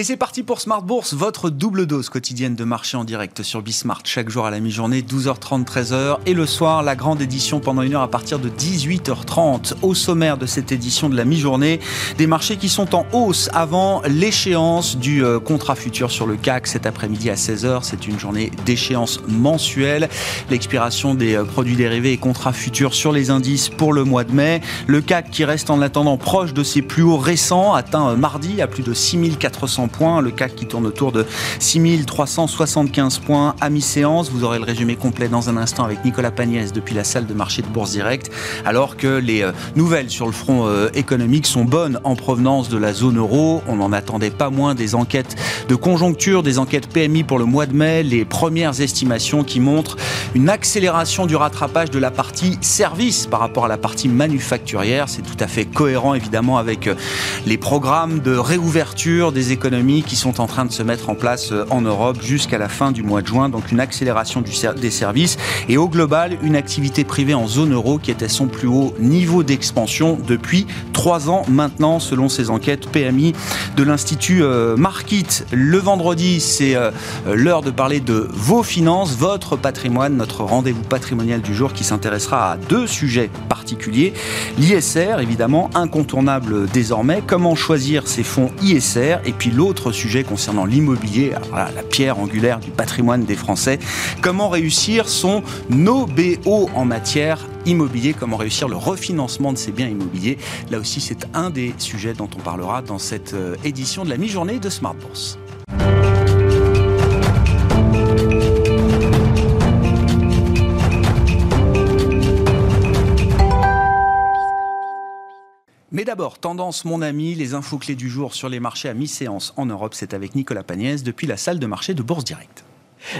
Et c'est parti pour Smart Bourse, votre double dose quotidienne de marché en direct sur Bismart, chaque jour à la mi-journée, 12h30, 13h. Et le soir, la grande édition pendant une heure à partir de 18h30. Au sommaire de cette édition de la mi-journée, des marchés qui sont en hausse avant l'échéance du euh, contrat futur sur le CAC cet après-midi à 16h. C'est une journée d'échéance mensuelle. L'expiration des euh, produits dérivés et contrats futurs sur les indices pour le mois de mai. Le CAC qui reste en attendant proche de ses plus hauts récents, atteint euh, mardi à plus de 6400 Le CAC qui tourne autour de 6375 points à mi-séance. Vous aurez le résumé complet dans un instant avec Nicolas Pagnès depuis la salle de marché de Bourse Direct. Alors que les euh, nouvelles sur le front euh, économique sont bonnes en provenance de la zone euro. On n'en attendait pas moins des enquêtes de conjoncture, des enquêtes PMI pour le mois de mai. Les premières estimations qui montrent une accélération du rattrapage de la partie service par rapport à la partie manufacturière. C'est tout à fait cohérent évidemment avec euh, les programmes de réouverture des économies qui sont en train de se mettre en place euh, en Europe jusqu'à la fin du mois de juin. Donc une accélération des services et au global une activité privée en zone euro qui était son plus haut niveau d'expansion depuis trois ans maintenant selon ces enquêtes PMI de l'Institut euh, Markit. Le vendredi, c'est l'heure de parler de vos finances, votre patrimoine, notre rendez-vous patrimonial du jour qui s'intéressera à deux sujets particuliers. L'ISR, évidemment, incontournable désormais. Comment choisir ces fonds ISR et puis l'autre sujet concernant l'immobilier, la pierre angulaire du patrimoine des Français. Comment réussir son OBO en matière immobilier, comment réussir le refinancement de ces biens immobiliers? Là aussi, c'est un des sujets dont on parlera dans cette euh, édition de la mi-journée de Smart Bourse. Mais d'abord, tendance, mon ami, les infos clés du jour sur les marchés à mi-séance en Europe, c'est avec Nicolas Pagnès depuis la salle de marché de Bourse Directe.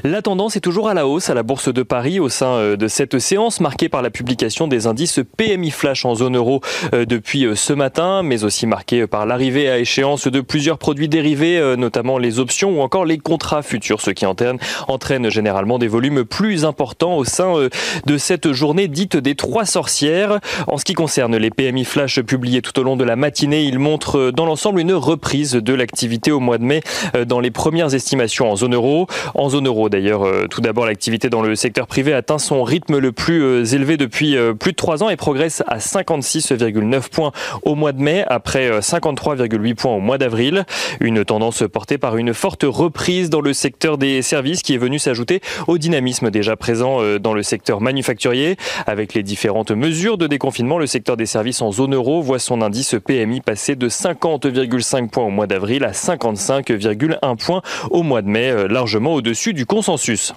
La tendance est toujours à la hausse à la Bourse de Paris au sein euh, de cette séance marquée par la publication des indices PMI Flash en zone euro euh, depuis euh, ce matin, mais aussi marquée par l'arrivée à échéance de plusieurs produits dérivés, notamment les options ou encore les contrats futurs, ce qui entraîne, généralement des volumes plus importants au sein de cette journée dite des trois sorcières. En ce qui concerne les PMI Flash publiés tout au long de la matinée, ils montrent dans l'ensemble une reprise de l'activité au mois de mai dans les premières estimations en zone euro. En zone D'ailleurs, euh, tout d'abord, l'activité dans le secteur privé atteint son rythme le plus euh, élevé depuis euh, plus de trois ans et progresse à 56,9 points au mois de mai après 53,8 points au mois d'avril. Une tendance portée par une forte reprise dans le secteur des services qui est venue s'ajouter au dynamisme déjà présent dans le secteur manufacturier. Avec les différentes mesures de déconfinement, le secteur des services en zone euro voit son indice PMI passer de 50,5 points au mois d'avril à 55,1 points au mois de mai, largement au-dessus du consensus.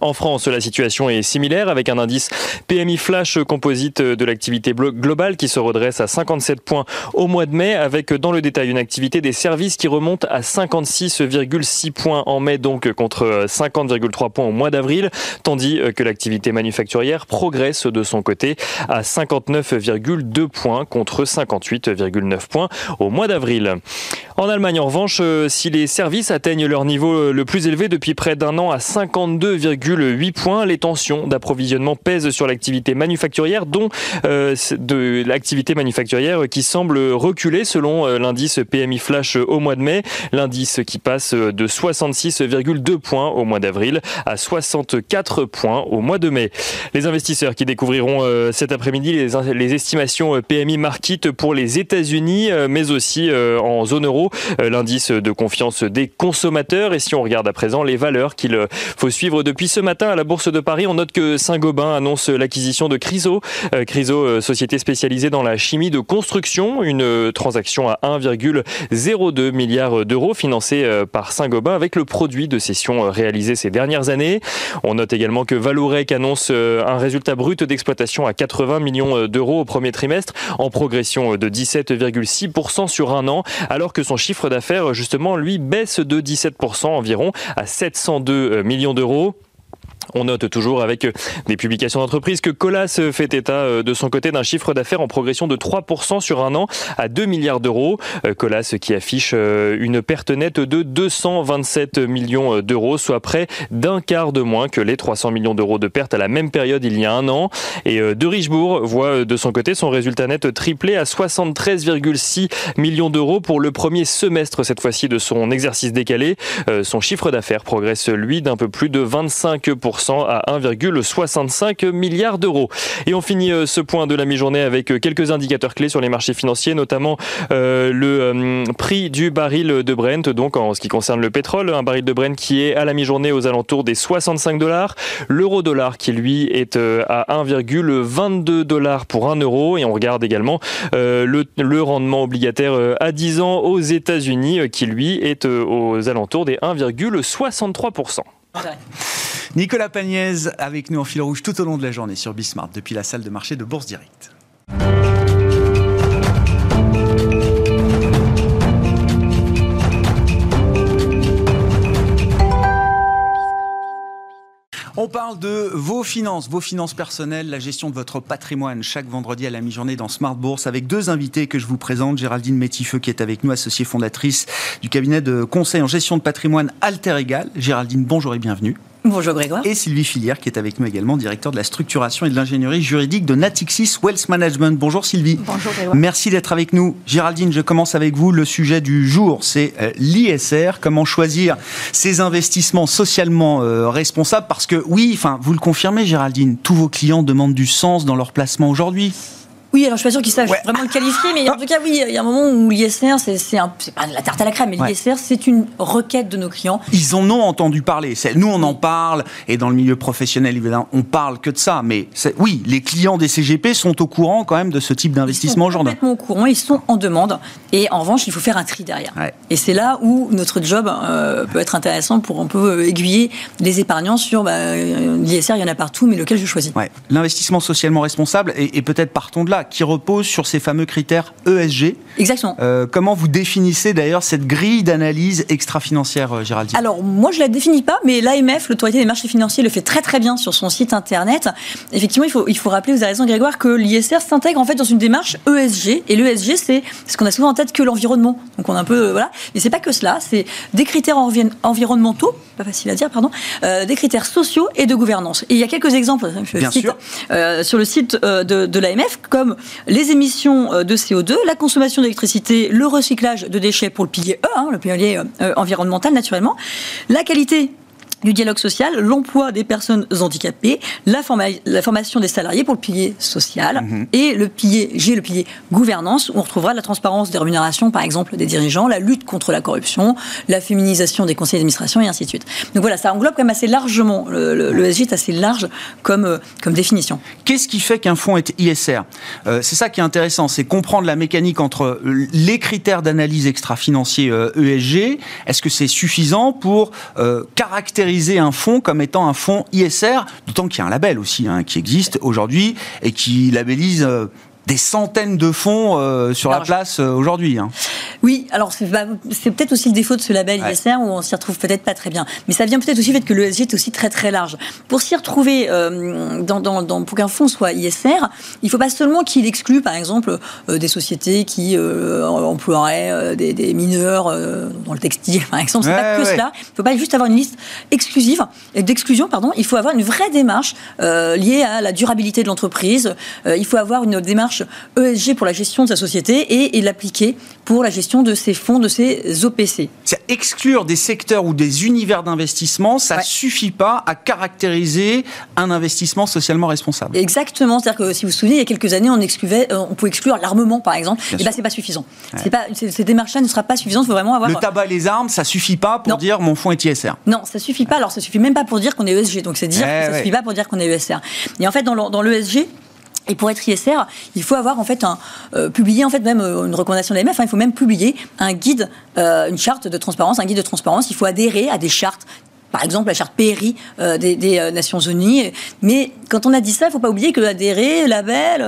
En France, la situation est similaire avec un indice PMI flash composite de l'activité globale qui se redresse à 57 points au mois de mai avec dans le détail une activité des services qui remonte à 56,6 points en mai donc contre 50,3 points au mois d'avril tandis que l'activité manufacturière progresse de son côté à 59,2 points contre 58,9 points au mois d'avril. En Allemagne en revanche, si les services atteignent leur niveau le plus élevé depuis près d'un an à 52, 8 points. Les tensions d'approvisionnement pèsent sur l'activité manufacturière, dont euh, l'activité manufacturière qui semble reculer selon euh, l'indice PMI Flash au mois de mai. L'indice qui passe de 66,2 points au mois d'avril à 64 points au mois de mai. Les investisseurs qui découvriront euh, cet après-midi les, les, estimations PMI Market pour les États-Unis, mais aussi en zone euro, l'indice de confiance des consommateurs. Et si on regarde à présent les valeurs qu'il faut suivre depuis ce matin à la Bourse de Paris, on note que Saint-Gobain annonce l'acquisition de Criso. Euh, Criso, euh, société spécialisée dans la chimie de construction, une euh, transaction à 1,02 milliard d'euros financée par Saint-Gobain avec le produit de cession réalisé ces dernières années. On note également que Valorec annonce un résultat brut d'exploitation à 80 millions d'euros au premier trimestre, en progression de 17,6% sur un an, alors que son chiffre d'affaires, justement, lui, baisse de 17% environ à 702 millions d'euros. On note toujours avec des publications d'entreprise que Colas fait état de son côté d'un chiffre d'affaires en progression de 3% sur un an à 2 milliards d'euros. Colas qui affiche une perte nette de 227 millions d'euros, soit près d'un quart de moins que les 300 millions d'euros de pertes à la même période il y a un an. Et De Richebourg voit de son côté son résultat net triplé à 73,6 millions d'euros pour le premier semestre cette fois-ci de son exercice décalé. Son chiffre d'affaires progresse lui d'un peu plus de 25% à 1,65 milliard d'euros. Et on finit euh, ce point de la mi-journée avec euh, quelques indicateurs clés sur les marchés financiers, notamment euh, le prix du baril de Brent, donc en ce qui concerne le pétrole, un baril de Brent qui est à la mi-journée aux alentours des 65 dollars, l'euro-dollar qui lui est à 1,22 dollars pour 1 euro, et on regarde également le, le, rendement obligataire à 10 ans aux États-Unis qui lui est aux alentours des 1,63%. Nicolas Pagnès avec nous en fil rouge tout au long de la journée sur Bismart depuis la salle de marché de Bourse Direct. On parle de vos finances, vos finances personnelles, la gestion de votre patrimoine chaque vendredi à la mi-journée dans Smart Bourse avec deux invités que je vous présente. Géraldine Métifeux qui est avec nous, associée fondatrice du cabinet de conseil en gestion de patrimoine Alter Egal. Géraldine, bonjour et bienvenue. Bonjour Grégoire. Et Sylvie Filière qui est avec nous également, directeur de la structuration et de l'ingénierie juridique de Natixis Wealth Management. Bonjour Sylvie. Bonjour Grégoire. Merci d'être avec nous. Géraldine, je commence avec vous. Le sujet du jour, c'est euh, l'ISR. Comment choisir ces investissements socialement euh, responsables? Parce que oui, enfin, vous le confirmez Géraldine, tous vos clients demandent du sens dans leur placement aujourd'hui. Oui, alors je suis pas sûr qu'ils sachent vraiment le qualifier, mais en tout cas, oui, il y a un moment où l'ISR, c'est pas la tarte à la crème, mais l'ISR, c'est une requête de nos clients. Ils en ont entendu parler. Nous, on en parle, et dans le milieu professionnel, évidemment, on parle que de ça. Mais oui, les clients des CGP sont au courant quand même de ce type d'investissement aujourd'hui. Ils sont complètement au courant, ils sont en demande. Et en revanche, il faut faire un tri derrière. Et c'est là où notre job euh, peut être intéressant pour un peu aiguiller les épargnants sur bah, l'ISR, il y en a partout, mais lequel je choisis? L'investissement socialement responsable, et, et peut-être partons de là qui repose sur ces fameux critères ESG. Exactement. Euh, comment vous définissez d'ailleurs cette grille d'analyse extra-financière, euh, Géraldine? Alors, moi, je ne la définis pas, mais l'AMF, l'autorité des marchés financiers, le fait très très bien sur son site internet. Effectivement, il faut, il faut rappeler, vous avez raison Grégoire, que l'ISR s'intègre en fait dans une démarche ESG. Et l'ESG, c'est ce qu'on a souvent en tête que l'environnement. Donc, on a un peu. Euh, voilà. Mais c'est pas que cela, c'est des critères environnementaux, pas facile à dire, pardon, des critères sociaux et de gouvernance. Et il y a quelques exemples bien sûr. sur le site de, de l'AMF, comme les émissions euh, de CO2, la consommation d'électricité, le recyclage de déchets pour le pilier E, hein, le pilier euh, environnemental naturellement, la qualité du dialogue social, l'emploi des personnes handicapées, la, formation des salariés pour le pilier social mhm. et le pilier G, le pilier gouvernance, où on retrouvera la transparence des rémunérations, par exemple, des dirigeants, la lutte contre la corruption, la féminisation des conseils d'administration et ainsi de suite. Donc voilà, ça englobe quand même assez largement, le, le, SG est assez large comme, euh, comme définition. Qu'est-ce qui fait qu'un fonds est ISR euh, C'est ça qui est intéressant, c'est comprendre la mécanique entre les critères d'analyse extra-financiers ESG. Euh, e Est-ce que c'est suffisant pour caractériser un fonds comme étant un fonds ISR, d'autant qu'il y a un label aussi hein, qui existe aujourd'hui et qui labellise euh, des centaines de fonds euh, sur la place euh, aujourd'hui. Hein. Oui, alors c'est peut-être aussi le défaut de ce label ISR où on s'y retrouve peut-être pas très bien. Mais ça vient peut-être aussi du fait que l'ESG est aussi très très large. Pour s'y retrouver, euh, dans, dans, pour qu'un fonds soit ISR, il faut pas seulement qu'il exclue par exemple des sociétés qui emploieraient des, mineurs dans le textile par exemple. C'est pas que cela. Il faut pas juste avoir une liste exclusive d'exclusion, pardon. Il faut avoir une vraie démarche liée à la durabilité de l'entreprise. il faut avoir une démarche ESG pour la gestion de sa société et, l'appliquer pour la gestion de ses fonds, de ses OPC. Exclure des secteurs ou des univers d'investissement, ça ne suffit pas à caractériser un investissement socialement responsable. Exactement. C'est-à-dire que si vous vous souvenez, il y a quelques années, on, excluait, euh, on pouvait exclure l'armement, par exemple. et là, c'est pas suffisant. C'est Pas, ces démarches-là ne sera pas suffisantes. Il faut vraiment avoir. Le tabac, les armes, ça suffit pas pour dire mon fonds est ISR. Non, ça suffit pas. Alors, ça suffit même pas pour dire qu'on est ESG. Donc, c'est dire eh que ça suffit pas pour dire qu'on est ESR. Et en fait, dans l'ESG, et pour être ISR, il faut avoir en fait un euh, publier en fait même euh, une recommandation de l'AMF. Hein, il faut même publier un guide, euh, une charte de transparence, un guide de transparence. Il faut adhérer à des chartes par exemple la charte PRI des, Nations Unies. Mais quand on a dit ça, il ne faut pas oublier que adhérer, label,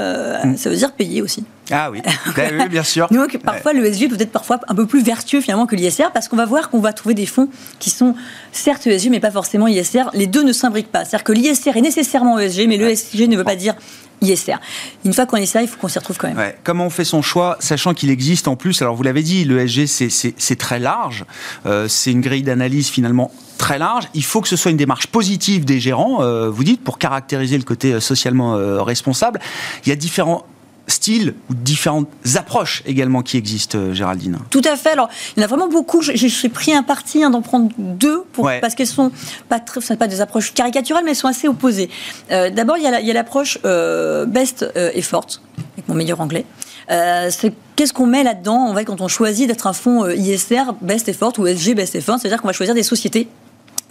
mm. ça veut dire payer aussi. Ah oui, ben oui bien sûr. Donc parfois le ESG peut être parfois un peu plus vertueux finalement que l'ISR parce qu'on va voir qu'on va trouver des fonds qui sont certes ESG mais pas forcément ISR. Les deux ne s'imbriquent pas. C'est-à-dire que l'ISR est nécessairement ESG mais le ESG ne veut pas dire ISR. Une fois qu'on est ça, il faut qu'on s'y retrouve quand même. Comment on fait son choix, sachant qu'il existe en plus, alors vous l'avez dit, le ESG c'est très large, euh, c'est une grille d'analyse finalement très large. Il faut que ce soit une démarche positive des gérants, euh, vous dites, pour caractériser le côté euh, socialement responsable. Il y a différents styles ou différentes approches également qui existent, euh, Géraldine. Tout à fait. Alors, il y en a vraiment beaucoup. J'ai pris un parti hein, d'en prendre deux pour, parce qu'elles sont pas très, pas des approches caricaturales, mais elles sont assez opposées. Euh, d'abord, il y a l'approche euh, best effort, avec mon meilleur anglais. Qu'est-ce qu'on met là-dedans? En quand on choisit d'être un fonds ISR Best Effort ou SG Best Effort C'est-à-dire qu'on va choisir des sociétés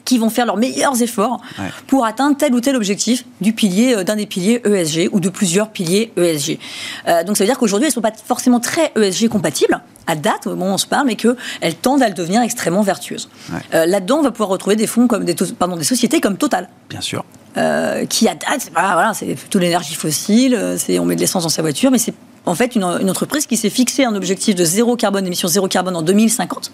qui vont faire leurs meilleurs efforts pour atteindre tel ou tel objectif du pilier euh, d'un des piliers ESG ou de plusieurs piliers ESG. Euh, donc ça veut dire qu'aujourd'hui elles ne sont pas forcément très ESG compatibles à date au moment où on se parle, mais qu'elles tendent à le devenir extrêmement vertueuses. Euh, là-dedans, on va pouvoir retrouver des fonds comme des, pardon, des sociétés comme Total. Bien sûr. qui à date, c'est voilà, c'est plutôt l'énergie fossile, on met de l'essence dans sa voiture, mais c'est en fait une, entreprise qui s'est fixé un objectif de zéro carbone, émission zéro carbone en 2050,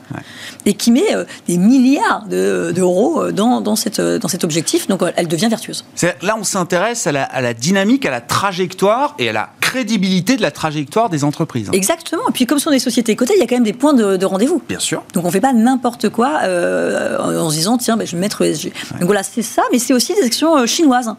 et qui met euh, des milliards d'euros euh, dans, dans, cette, euh, dans cet objectif. Donc elle devient vertueuse. Là, on s'intéresse à la, dynamique, à la trajectoire et à la crédibilité de la trajectoire des entreprises. Exactement. Et puis comme ce sont des sociétés cotées, il y a quand même des points de, rendez-vous. Bien sûr. Donc on ne fait pas n'importe quoi en, se disant tiens, ben, je vais mettre ESG. Donc voilà, c'est ça, mais c'est aussi des actions chinoises.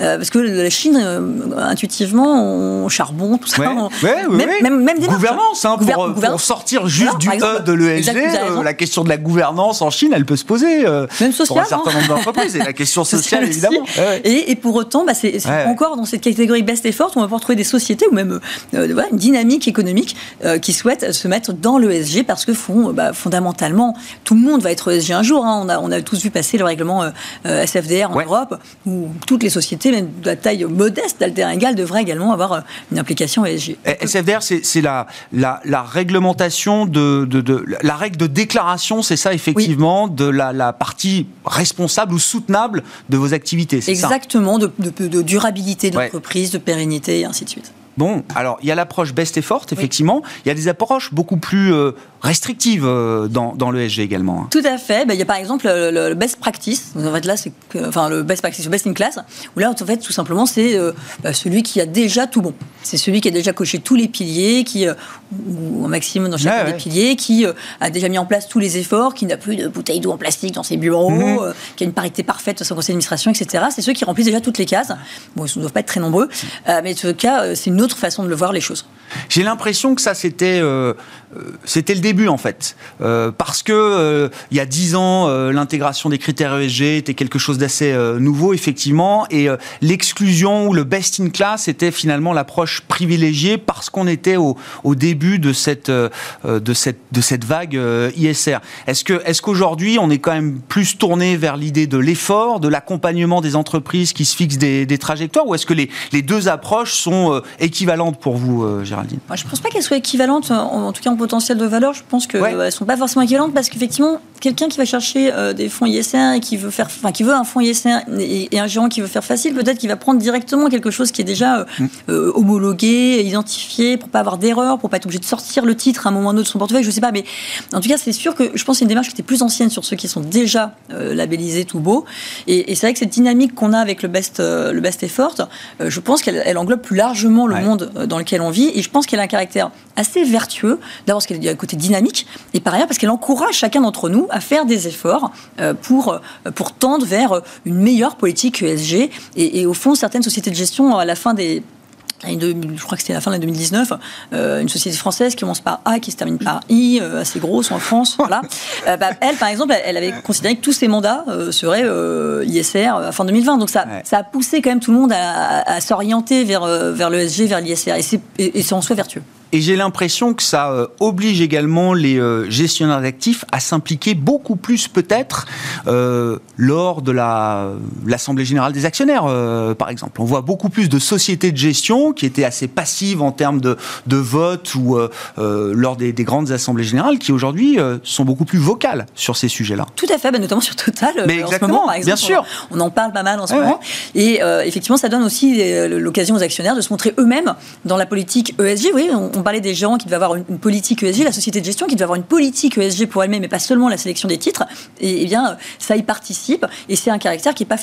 Euh, parce que la Chine, euh, intuitivement, on charbon, tout ça. même, même, des gouvernance, hein, pour, sortir juste du E de l'ESG, euh, la question de la gouvernance en Chine, elle peut se poser. même sociale. Pour un certain nombre d'entreprises. et la question sociale, évidemment. Et, pour autant, bah, c'est encore dans cette catégorie best effort, on va pouvoir trouver des sociétés ou même une dynamique économique qui souhaitent se mettre dans l'ESG parce que font, bah, fondamentalement, tout le monde va être ESG un jour. Hein. On, a, on a tous vu passer le règlement SFDR en Europe, où toutes les sociétés même de la taille modeste d'Alter devrait également avoir euh, une implication ESG. SFDR, c'est la, la, réglementation de, la règle de déclaration, c'est ça effectivement, de la, partie responsable ou soutenable de vos activités. Exactement, de, de, durabilité de l'entreprise, de pérennité et ainsi de suite. Bon, alors il y a l'approche best effort, effectivement. Il y a des approches beaucoup plus euh, restrictives euh, dans, dans l'ESG également. Hein. Tout à fait. Ben, il y a par exemple le, best practice. En fait, là, c'est enfin le best practice, le best in class. Où là, en fait, tout simplement, c'est euh, bah, celui qui a déjà tout bon. C'est celui qui a déjà coché tous les piliers, qui ou un maximum dans chacun des piliers, qui a déjà mis en place tous les efforts, qui n'a plus de bouteilles d'eau en plastique dans ses bureaux, mhm. qui a une parité parfaite dans son conseil d'administration, etc. C'est ceux qui remplissent déjà toutes les cases. Bon, ils ne doivent pas être très nombreux, mais en tout cas, c'est une autre façon de le voir les choses. J'ai l'impression que ça c'était euh, euh, c'était le début en fait, euh, parce que il y a dix ans l'intégration des critères ESG était quelque chose d'assez nouveau effectivement, et l'exclusion ou le best in class était finalement l'approche privilégiée parce qu'on était au, au, début de cette de cette de cette vague ISR. Est-ce que est-ce qu'aujourd'hui on est quand même plus tourné vers l'idée de l'effort, de l'accompagnement des entreprises qui se fixent des, des trajectoires, ou est-ce que les, les deux approches sont équivalentes pour vous, euh, Géraldine? Je ne pense pas qu'elles soient équivalentes, en, tout cas en potentiel de valeur. Je pense qu'elles ne sont pas forcément équivalentes parce qu'effectivement, quelqu'un qui va chercher euh, des fonds ISR et qui veut, faire, enfin, qui veut un fonds ISR et, un gérant qui veut faire facile, peut-être qu'il va prendre directement quelque chose qui est déjà euh, mm. homologué, identifié, pour pas avoir d'erreur, pour pas être obligé de sortir le titre à un moment ou un autre de son portefeuille, je sais pas. Mais en tout cas, c'est sûr que je pense que c'est une démarche qui était plus ancienne sur ceux qui sont déjà labellisés tout beau. Et, c'est vrai que cette dynamique qu'on a avec le best, le best effort, je pense qu'elle englobe plus largement le monde dans lequel on vit. Et je pense qu'elle a un caractère assez vertueux. D'abord parce qu'elle a un côté dynamique, et par ailleurs parce qu'elle encourage chacun d'entre nous à faire des efforts euh, pour, euh, pour tendre vers une meilleure politique ESG. Et, au fond, certaines sociétés de gestion, à la fin des, je crois que c'était la fin de l'année 2019, euh, une société française qui commence par A, qui se termine par I, assez grosse en France. Voilà. Bah, elle, par exemple, elle, avait considéré que tous ses mandats seraient ISR à fin 2020. Donc ça, ça a poussé quand même tout le monde à, s'orienter vers, vers le SG, vers l'ISR. Et c'est en soi vertueux. Et j'ai l'impression que ça euh, oblige également les euh, gestionnaires d'actifs à s'impliquer beaucoup plus peut-être euh, lors de la l'assemblée générale des actionnaires, par exemple. On voit beaucoup plus de sociétés de gestion qui étaient assez passives en termes de, de vote ou lors des, des, grandes assemblées générales, qui aujourd'hui sont beaucoup plus vocales sur ces sujets-là. Tout à fait, bah, notamment sur Total. Mais exactement, bien sûr. On, en parle pas mal en ce moment. Et effectivement, ça donne aussi l'occasion aux actionnaires de se montrer eux-mêmes dans la politique ESG. Oui, on, on parlait des gens qui devaient avoir une, politique ESG, la société de gestion qui devait avoir une politique ESG pour elle-même, mais pas seulement la sélection des titres. Et, eh bien, ça y participe. Et c'est un caractère qui n'est pas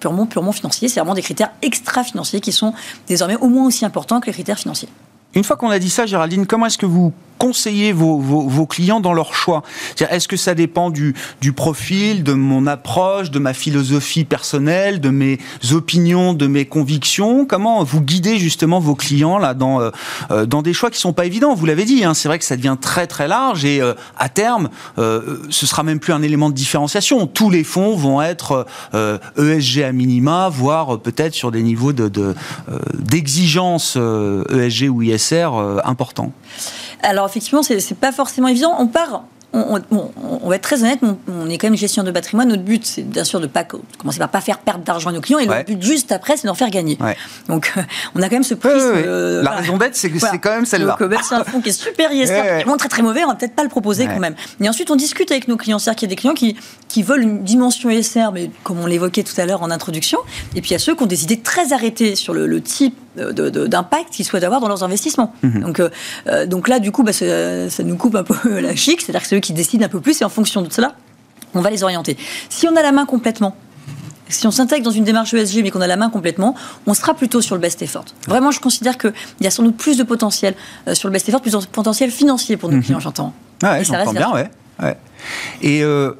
purement, purement financier. C'est vraiment des critères extra-financiers qui sont désormais au moins aussi importants que les critères financiers. Une fois qu'on a dit ça, Géraldine, comment est-ce que vous conseiller vos, vos, clients dans leur choix Est-ce que ça dépend du, du, profil, de mon approche, de ma philosophie personnelle, de mes opinions, de mes convictions? Comment vous guidez justement vos clients là dans, euh, euh, dans des choix qui sont pas évidents? Vous l'avez dit, hein, c'est vrai que ça devient très très large et euh, à terme, ce sera même plus un élément de différenciation. Tous les fonds vont être ESG e à minima, voire peut-être sur des niveaux d'exigence de, ESG e ou ISR importants. Alors effectivement, c'est pas forcément évident. On part on, va être très honnête, on, est quand même gestion de patrimoine. Notre but, c'est bien sûr de pas commencer par pas faire perdre d'argent à nos clients, et le but juste après, c'est d'en faire gagner. Donc, on a quand même ce prix. Euh, La raison d'être, c'est quand même celle-là. Donc, c'est un fonds qui est super ISR, vraiment très très mauvais, on va peut-être pas le proposer quand même. Et ensuite, on discute avec nos clients. C'est-à-dire qu'il y a des clients qui, qui veulent une dimension ISR, mais comme on l'évoquait tout à l'heure en introduction, et puis il y a ceux qui ont des idées très arrêtées sur le, type d'impact qu'ils souhaitent avoir dans leurs investissements. Mhm. Donc, euh, euh, donc là, du coup, bah, ça, nous coupe un peu la chic, c'est-à-dire que c'est eux qui décident un peu plus et en fonction de cela, on va les orienter. Si on a la main complètement, si on s'intègre dans une démarche ESG mais qu'on a la main complètement, on sera plutôt sur le best effort. Vraiment, je considère qu'il y a sans doute plus de potentiel euh, sur le best effort, plus de potentiel financier pour nos mhm. clients, j'entends. Ouais, j'entends bien, ouais. Et euh,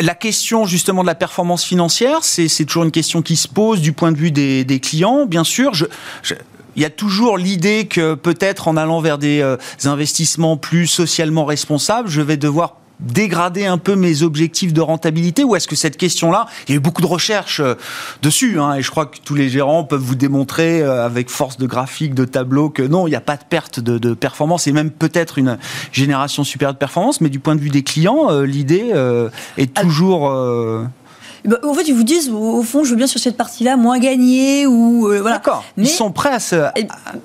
la question justement de la performance financière, c'est toujours une question qui se pose du point de vue des, clients. Bien sûr, il y a toujours l'idée que peut-être en allant vers des euh, investissements plus socialement responsables, je vais devoir dégrader un peu mes objectifs de rentabilité ou est-ce que cette question-là, il y a eu beaucoup de recherches euh, dessus, hein, et je crois que tous les gérants peuvent vous démontrer euh, avec force de graphique, de tableau, que non, il n'y a pas de perte de, performance et même peut-être une génération supérieure de performance, mais du point de vue des clients, l'idée est toujours... Bah, en fait, ils vous disent, au fond, je veux bien sur cette partie-là moins gagner ou euh, voilà. D'accord. ils sont prêts à se.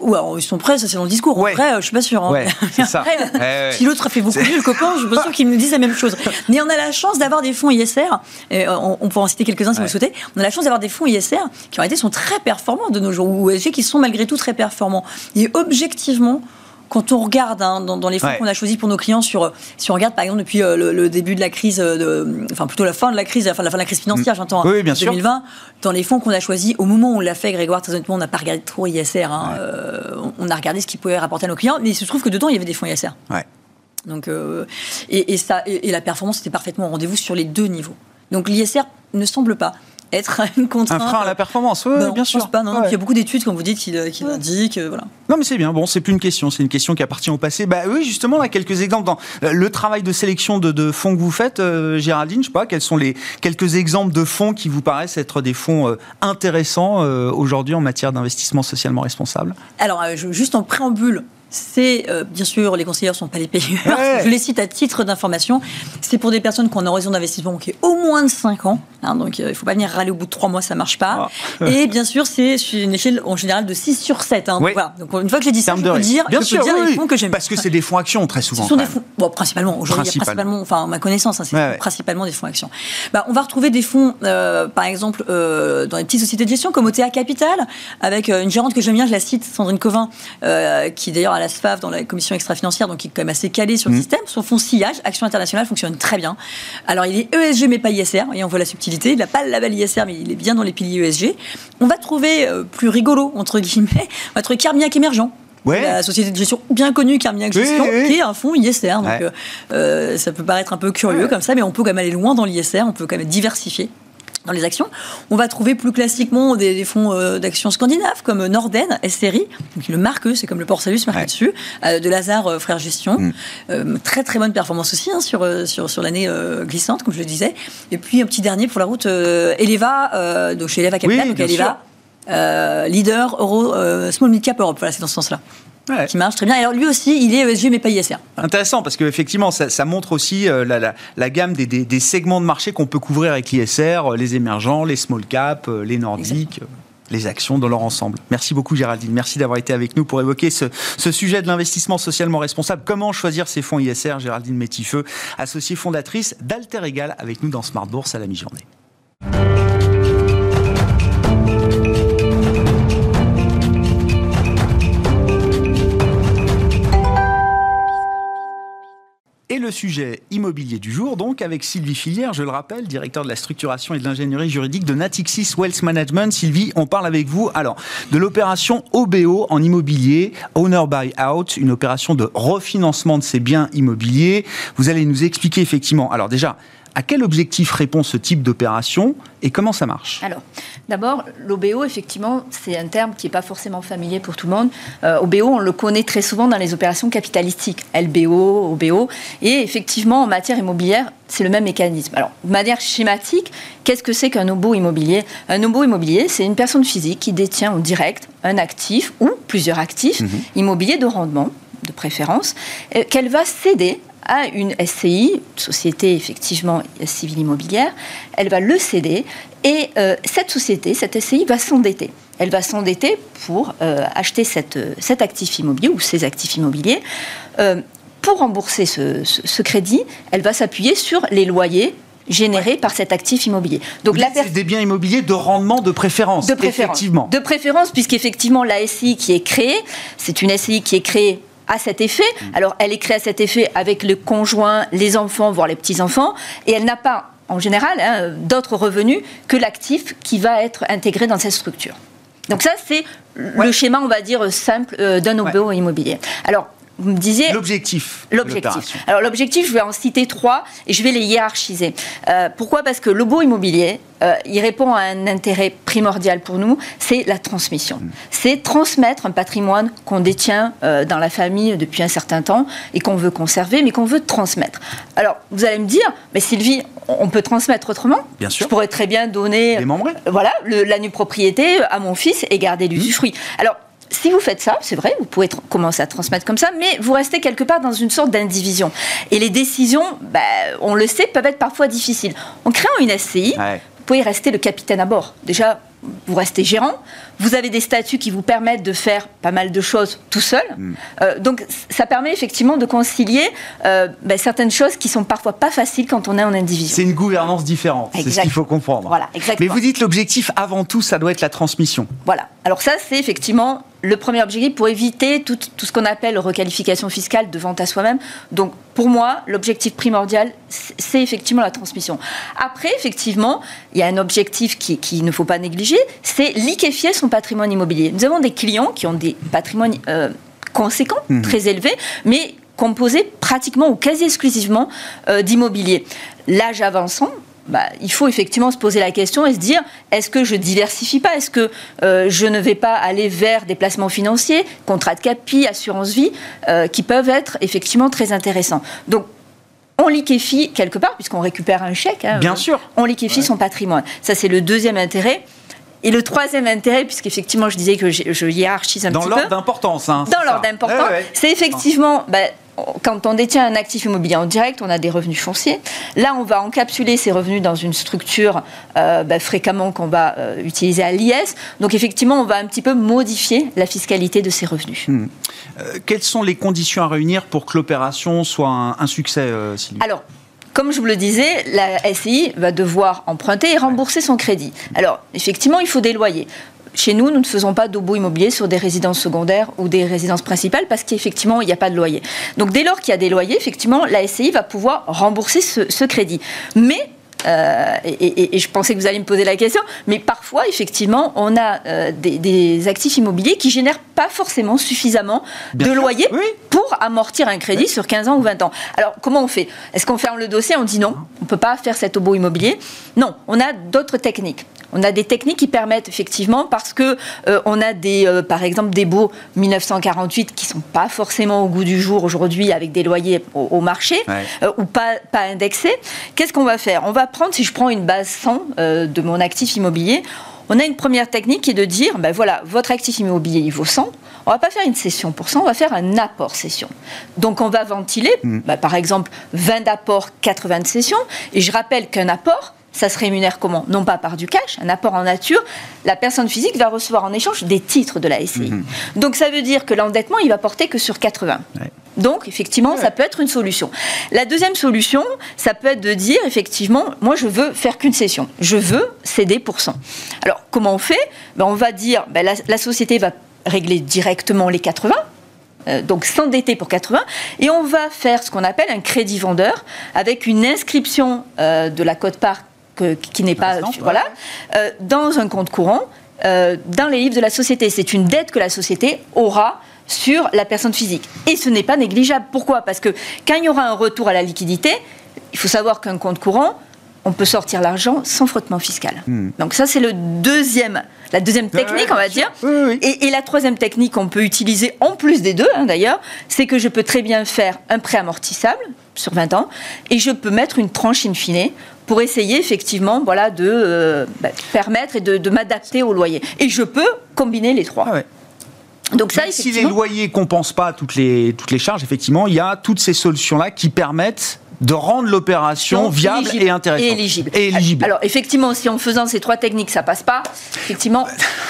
ouais, ils sont prêts, ça c'est dans le discours. Ouais. Après, euh, je suis pas sûr. Hein. Ouais, c'est ça. si l'autre a fait beaucoup mieux, le copain, je suis pas sûr qu'il me dise la même chose. Mais on a la chance d'avoir des fonds ISR. Et euh, on, pourra en citer quelques-uns si vous le souhaitez. On a la chance d'avoir des fonds ISR qui en réalité sont très performants de nos jours ou qui sont malgré tout très performants. Et objectivement, quand on regarde hein, dans, les fonds qu'on a choisis pour nos clients, sur, si on regarde par exemple depuis euh, le, début de la crise, euh, de, enfin plutôt la fin de la crise, la fin, la, fin de la crise financière, mm. j'entends, oui, bien 2020, dans les fonds qu'on a choisis, au moment où on l'a fait, Grégoire, très honnêtement, on n'a pas regardé trop ISR. Hein, euh, on a regardé ce qui pouvait rapporter à nos clients, mais il se trouve que dedans, il y avait des fonds ISR. Ouais. Donc, et, ça, et, la performance était parfaitement au rendez-vous sur les deux niveaux. Donc l'ISR ne semble pas être une contrainte. Un frein à la performance, oui, bien sûr. Pas, non, Il y a beaucoup d'études, comme vous dites, qui, qui l'indiquent. Euh, voilà. Non, mais c'est bien. Bon, c'est plus une question, c'est une question qui appartient au passé. Bah oui, justement, là, quelques exemples dans euh, le travail de sélection de, fonds que vous faites, euh, Géraldine. Je sais pas, quels sont les quelques exemples de fonds qui vous paraissent être des fonds intéressants aujourd'hui en matière d'investissement socialement responsable? Alors, juste en préambule, c'est euh, bien sûr les conseillers ne sont pas les payeurs. Je les cite à titre d'information. C'est pour des personnes qui ont une horizon d'investissement qui est au moins de 5 ans. Hein, donc euh, il ne faut pas venir râler au bout de 3 mois, ça ne marche pas. Ah. Et bien sûr, c'est une échelle en général de 6 sur 7. Hein, donc, une fois que j'ai dit ça, je peux dire, bien sûr, dire les fonds que j'aime. Parce que c'est des fonds actions très souvent. Ce sont des fonds, bon, principalement. Aujourd'hui, principalement, enfin ma connaissance, hein, c'est principalement des fonds actions. Bah, on va retrouver des fonds, euh, par exemple, dans les petites sociétés de gestion comme OTA Capital, avec une gérante que j'aime bien, je la cite, Sandrine Covin, qui d'ailleurs à la SFAF dans la commission extra-financière, donc qui est quand même assez calé sur le mm. système. Son fonds sillage, Action internationale, fonctionne très bien. Alors il est ESG mais pas ISR, et on voit la subtilité. Il n'a pas le label ISR, mais il est bien dans les piliers ESG. On va trouver euh, plus rigolo, entre guillemets, on va trouver Carmiac émergent. La société de gestion bien connue, Carmiac Gestion, qui est un fonds ISR. Donc, euh, euh, ça peut paraître un peu curieux comme ça, mais on peut quand même aller loin dans l'ISR, on peut quand même diversifier dans les actions. On va trouver plus classiquement des, fonds euh, d'actions scandinaves comme Norden, SRI, donc le marque, c'est comme le port Salus marqué dessus, euh, de Lazare euh, Frères Gestion. Mm. très très bonne performance aussi hein, sur, sur, sur l'année glissante, comme je le disais. Et puis un petit dernier pour la route, Eleva, donc chez Eleva Capital, donc Eleva, leader Euro, Small Mid Cap Europe, voilà, c'est dans ce sens-là. Qui marche très bien. Alors lui aussi, il est ESG mais pas ISR. Intéressant parce qu'effectivement, ça, ça montre aussi euh, la, gamme des, segments de marché qu'on peut couvrir avec l'ISR, euh, les émergents, les small caps, euh, les nordiques. les actions dans leur ensemble. Merci beaucoup Géraldine, merci d'avoir été avec nous pour évoquer ce, ce sujet de l'investissement socialement responsable. Comment choisir ces fonds ISR Géraldine Métifeux, associée fondatrice d'Alter Egal, avec nous dans Smart Bourse à la mi-journée. Et le sujet immobilier du jour, donc, avec Sylvie Filière, je le rappelle, directeur de la structuration et de l'ingénierie juridique de Natixis Wealth Management. Sylvie, on parle avec vous, alors, de l'opération OBO en immobilier, Owner Buy Out, une opération de refinancement de ces biens immobiliers. Vous allez nous expliquer effectivement, alors déjà, à quel objectif répond ce type d'opération et comment ça marche? Alors, d'abord, l'OBO, effectivement, c'est un terme qui n'est pas forcément familier pour tout le monde. Euh, OBO, on le connaît très souvent dans les opérations capitalistiques, LBO, OBO. Et effectivement, en matière immobilière, c'est le même mécanisme. Alors, de manière schématique, qu'est-ce que c'est qu'un OBO immobilier? Un OBO immobilier, c'est une personne physique qui détient en direct un actif ou plusieurs actifs mhm. immobiliers de rendement, de préférence, euh, qu'elle va céder à une SCI, société effectivement civile immobilière, elle va le céder et euh, cette société, cette SCI va s'endetter. Elle va s'endetter pour euh, acheter cette, cet actif immobilier ou ces actifs immobiliers. Euh, pour rembourser ce, crédit, elle va s'appuyer sur les loyers générés par cet actif immobilier. Donc la c'est des biens immobiliers de rendement de préférence. De préférence. Effectivement. De préférence, puisqu'effectivement la SCI qui est créée, c'est une SCI qui est créée à cet effet. Mm. Alors, elle est créée à cet effet avec le conjoint, les enfants, voire les petits-enfants, et elle n'a pas, en général, hein, d'autres revenus que l'actif qui va être intégré dans cette structure. Donc ça, c'est le schéma, on va dire, simple euh, d'un OBO immobilier. Alors, vous me disiez... L'objectif. L'objectif. Alors l'objectif, je vais en citer trois et je vais les hiérarchiser. Euh, pourquoi? Parce que le beau immobilier, euh, il répond à un intérêt primordial pour nous, c'est la transmission. Mm. C'est transmettre un patrimoine qu'on détient euh, dans la famille depuis un certain temps et qu'on veut conserver, mais qu'on veut transmettre. Alors, vous allez me dire, mais Sylvie, on peut transmettre autrement? Bien sûr. Je pourrais très bien donner... Voilà, la nue propriété à mon fils et garder l'usufruit. Mm. Alors, si vous faites ça, c'est vrai, vous pouvez commencer à transmettre comme ça, mais vous restez quelque part dans une sorte d'indivision. Et les décisions, bah, on le sait, peuvent être parfois difficiles. En créant une SCI, vous pouvez rester le capitaine à bord. Déjà, vous restez gérant, vous avez des statuts qui vous permettent de faire pas mal de choses tout seul. Mm. Euh, donc ça permet effectivement de concilier euh, ben, certaines choses qui sont parfois pas faciles quand on est en indivision. C'est une gouvernance différente, c'est ce qu'il faut comprendre. Voilà, exactement. Mais vous dites l'objectif avant tout, ça doit être la transmission. Voilà. Alors ça, c'est effectivement le premier objectif pour éviter tout, tout ce qu'on appelle requalification fiscale de vente à soi-même. Donc pour moi, l'objectif primordial, c'est effectivement la transmission. Après, effectivement, il y a un objectif qu'il qui ne faut pas négliger, c'est liquéfier son patrimoine immobilier. Nous avons des clients qui ont des patrimoines euh, conséquents, mhm. très élevés, mais composés pratiquement ou quasi exclusivement euh, d'immobilier. L'âge avançant, bah, il faut effectivement se poser la question et se dire est-ce que je diversifie pas? Est-ce que euh, je ne vais pas aller vers des placements financiers, contrats de capi, assurance vie, qui peuvent être effectivement très intéressants? Donc, on liquéfie quelque part, puisqu'on récupère un chèque. Hein, Bien sûr. On liquéfie son patrimoine. Ça, c'est le deuxième intérêt. Et le troisième intérêt, puisqu'effectivement je disais que je hiérarchise un Dans petit peu. Dans l'ordre d'importance. Hein, Dans l'ordre d'importance, c'est effectivement, bah, quand on détient un actif immobilier en direct, on a des revenus fonciers. Là, on va encapsuler ces revenus dans une structure euh, bah, fréquemment qu'on va euh, utiliser à l'IS. Donc effectivement, on va un petit peu modifier la fiscalité de ces revenus. Hmm. Euh, quelles sont les conditions à réunir pour que l'opération soit un, succès, Sylvie? Alors, comme je vous le disais, la SCI va devoir emprunter et rembourser son crédit. Alors, effectivement, il faut des loyers. Chez nous, nous ne faisons pas d'obus immobilier sur des résidences secondaires ou des résidences principales parce qu'effectivement, il n'y a pas de loyer. Donc, dès lors qu'il y a des loyers, effectivement, la SCI va pouvoir rembourser ce, ce crédit. Mais euh, et, je pensais que vous alliez me poser la question, mais parfois, effectivement, on a euh, des, actifs immobiliers qui génèrent pas forcément suffisamment de loyers pour amortir un crédit sur 15 ans ou 20 ans. Alors, comment on fait? Est-ce qu'on ferme le dossier On dit non, on ne peut pas faire cet obo immobilier? Non, on a d'autres techniques. On a des techniques qui permettent effectivement, parce que euh, on a des, euh, par exemple, des baux 1948 qui sont pas forcément au goût du jour aujourd'hui avec des loyers au, marché euh, ou pas, pas indexés. Qu'est-ce qu'on va faire? On va prendre, si je prends une base 100 de mon actif immobilier, on a une première technique qui est de dire, ben voilà, votre actif immobilier, il vaut 100. on va pas faire une cession pour ça, on va faire un apport cession. Donc on va ventiler, mm. bah, par exemple, 20 d'apports, 80 de cession. Et je rappelle qu'un apport, ça se rémunère comment? Non pas par du cash, un apport en nature. La personne physique va recevoir en échange des titres de la SCI. Mhm. Donc ça veut dire que l'endettement, il va porter que sur 80. Donc, effectivement, ça peut être une solution. La deuxième solution, ça peut être de dire, effectivement, moi, je veux faire qu'une session. Je veux céder pour 100. Alors, comment on fait? Ben, On va dire, ben, la, société va régler directement les 80, euh, donc s'endetter pour 80, et on va faire ce qu'on appelle un crédit vendeur avec une inscription euh, de la cote-part qui n'est pas voilà euh, dans un compte courant euh, dans les livres de la société. C'est une dette que la société aura sur la personne physique. Et ce n'est pas négligeable. Pourquoi? Parce que quand il y aura un retour à la liquidité, il faut savoir qu'un compte courant, on peut sortir l'argent sans frottement fiscal. Hmm. Donc ça, c'est le deuxième, la deuxième technique, on va dire. Et, la troisième technique qu'on peut utiliser en plus des deux, hein, d'ailleurs, c'est que je peux très bien faire un prêt amortissable sur 20 ans et je peux mettre une tranche in fine pour essayer effectivement voilà, de euh, bah, permettre et de, m'adapter au loyer. Et je peux combiner les trois. Ah Donc ça, si les loyers compensent pas toutes les, toutes les charges, effectivement, il y a toutes ces solutions-là qui permettent de rendre l'opération viable et intéressante. Et éligible. et éligible. Alors, effectivement, si en faisant ces trois techniques, ça passe pas, effectivement,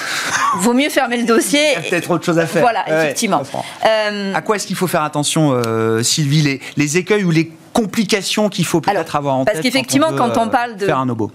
vaut mieux fermer le dossier. Il y a peut-être autre chose à faire. Voilà, effectivement. Euh, à quoi est-ce qu'il faut faire attention, euh, Sylvie? Les, les écueils ou les complications qu'il faut peut-être avoir en tête Parce qu'effectivement, quand, on, parle de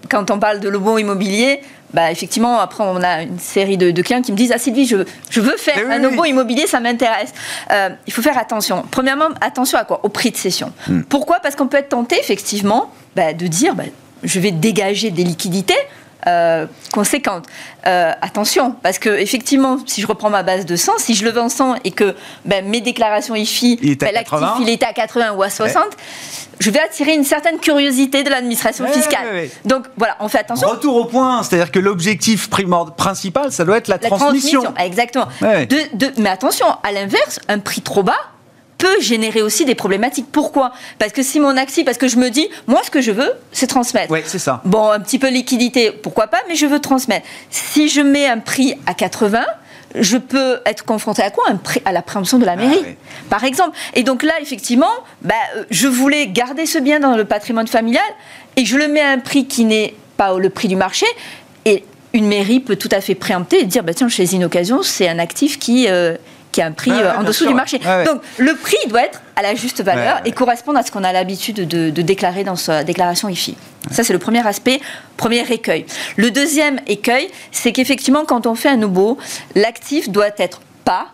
quand on parle de lobo immobilier, bah, effectivement, après, on a une série de, clients qui me disent Ah, Sylvie, je, je veux faire un lobo immobilier, ça m'intéresse. Euh, il faut faire attention. Premièrement, attention à quoi? Au prix de cession. Hmm. Pourquoi? Parce qu'on peut être tenté, effectivement, bah, de dire bah, Je vais dégager des liquidités euh, conséquente. Euh, attention, parce que effectivement, si je reprends ma base de 100, si je le vends 100 et que ben, mes déclarations IFI, il ben, l'actif il était à 80 ou à 60, je vais attirer une certaine curiosité de l'administration fiscale. Donc voilà, on fait attention. Retour au point, c'est-à-dire que l'objectif principal, ça doit être la, transmission. Exactement. mais attention, à l'inverse, un prix trop bas, peut générer aussi des problématiques. Pourquoi? Parce que si mon actif, parce que je me dis, moi ce que je veux, c'est transmettre. Oui, c'est ça. Bon, un petit peu liquidité, pourquoi pas, mais je veux transmettre. Si je mets un prix à 80, je peux être confronté à quoi? À la préemption de la mairie, ah par exemple. Et donc là, effectivement, bah, euh, je voulais garder ce bien dans le patrimoine familial et je le mets à un prix qui n'est pas le prix du marché. Et une mairie peut tout à fait préempter et dire, bah, tiens, chez Inoccasion, c'est un actif qui... Euh, qui a un prix euh, en dessous du marché. Donc le prix doit être à la juste valeur et correspondre à ce qu'on a l'habitude de, déclarer dans sa déclaration IFI. Ça, c'est le premier aspect, premier écueil. Le deuxième écueil, c'est qu'effectivement, quand on fait un nouveau, l'actif doit être pas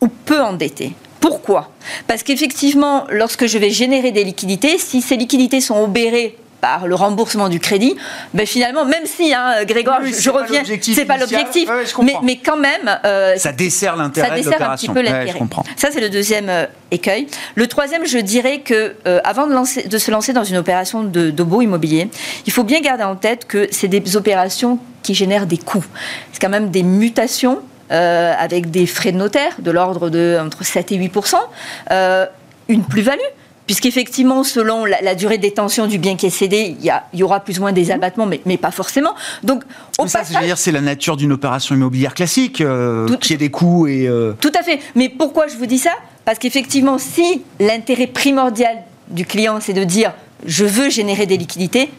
ou peu endetté. Pourquoi? Parce qu'effectivement, lorsque je vais générer des liquidités, si ces liquidités sont obérées par le remboursement du crédit, ben finalement, même si, hein, Grégoire, je, reviens, c'est pas l'objectif, mais, mais, quand même, euh, ça dessert l'intérêt. Ça dessert un petit peu l'intérêt. ça, c'est le deuxième euh, écueil. Le troisième, je dirais que euh, avant de, lancer, de, se lancer dans une opération de, de beau immobilier, il faut bien garder en tête que c'est des opérations qui génèrent des coûts. C'est quand même des mutations avec des frais de notaire de l'ordre de entre 7 et 8% une plus-value puisqu'effectivement, selon la, durée de détention du bien qui est cédé, il y, aura plus ou moins des abattements, mais, mais pas forcément. Donc, au ça, passage, dire, c'est la nature d'une opération immobilière classique, euh, qui a des coûts et... Euh, tout à fait. Mais pourquoi je vous dis ça? Parce qu'effectivement, si l'intérêt primordial du client, c'est de dire, je veux générer des liquidités,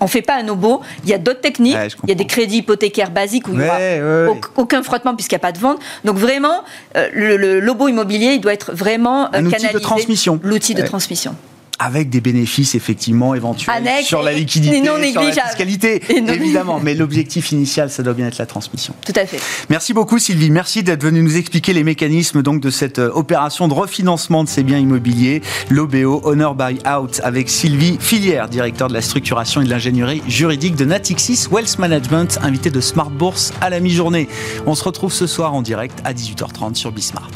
on ne fait pas un obo. Il y a d'autres techniques. il y a des crédits hypothécaires basiques où il n'y aura aucun frottement puisqu'il n'y a pas de vente. Donc vraiment, euh, le, lobo immobilier, il doit être vraiment un outil de transmission. L'outil de transmission avec des bénéfices effectivement éventuels sur la liquidité, non sur la fiscalité, évidemment. Mais l'objectif initial, ça doit bien être la transmission. Tout à fait. Merci beaucoup Sylvie. Merci d'être venue nous expliquer les mécanismes donc de cette euh, opération de refinancement de ces biens immobiliers, l'OBO Honor by Out, avec Sylvie Filière, directeur de la structuration et de l'ingénierie juridique de Natixis Wealth Management, invité de Smart Bourse à la mi-journée. On se retrouve ce soir en direct à 18h30 sur Bismart.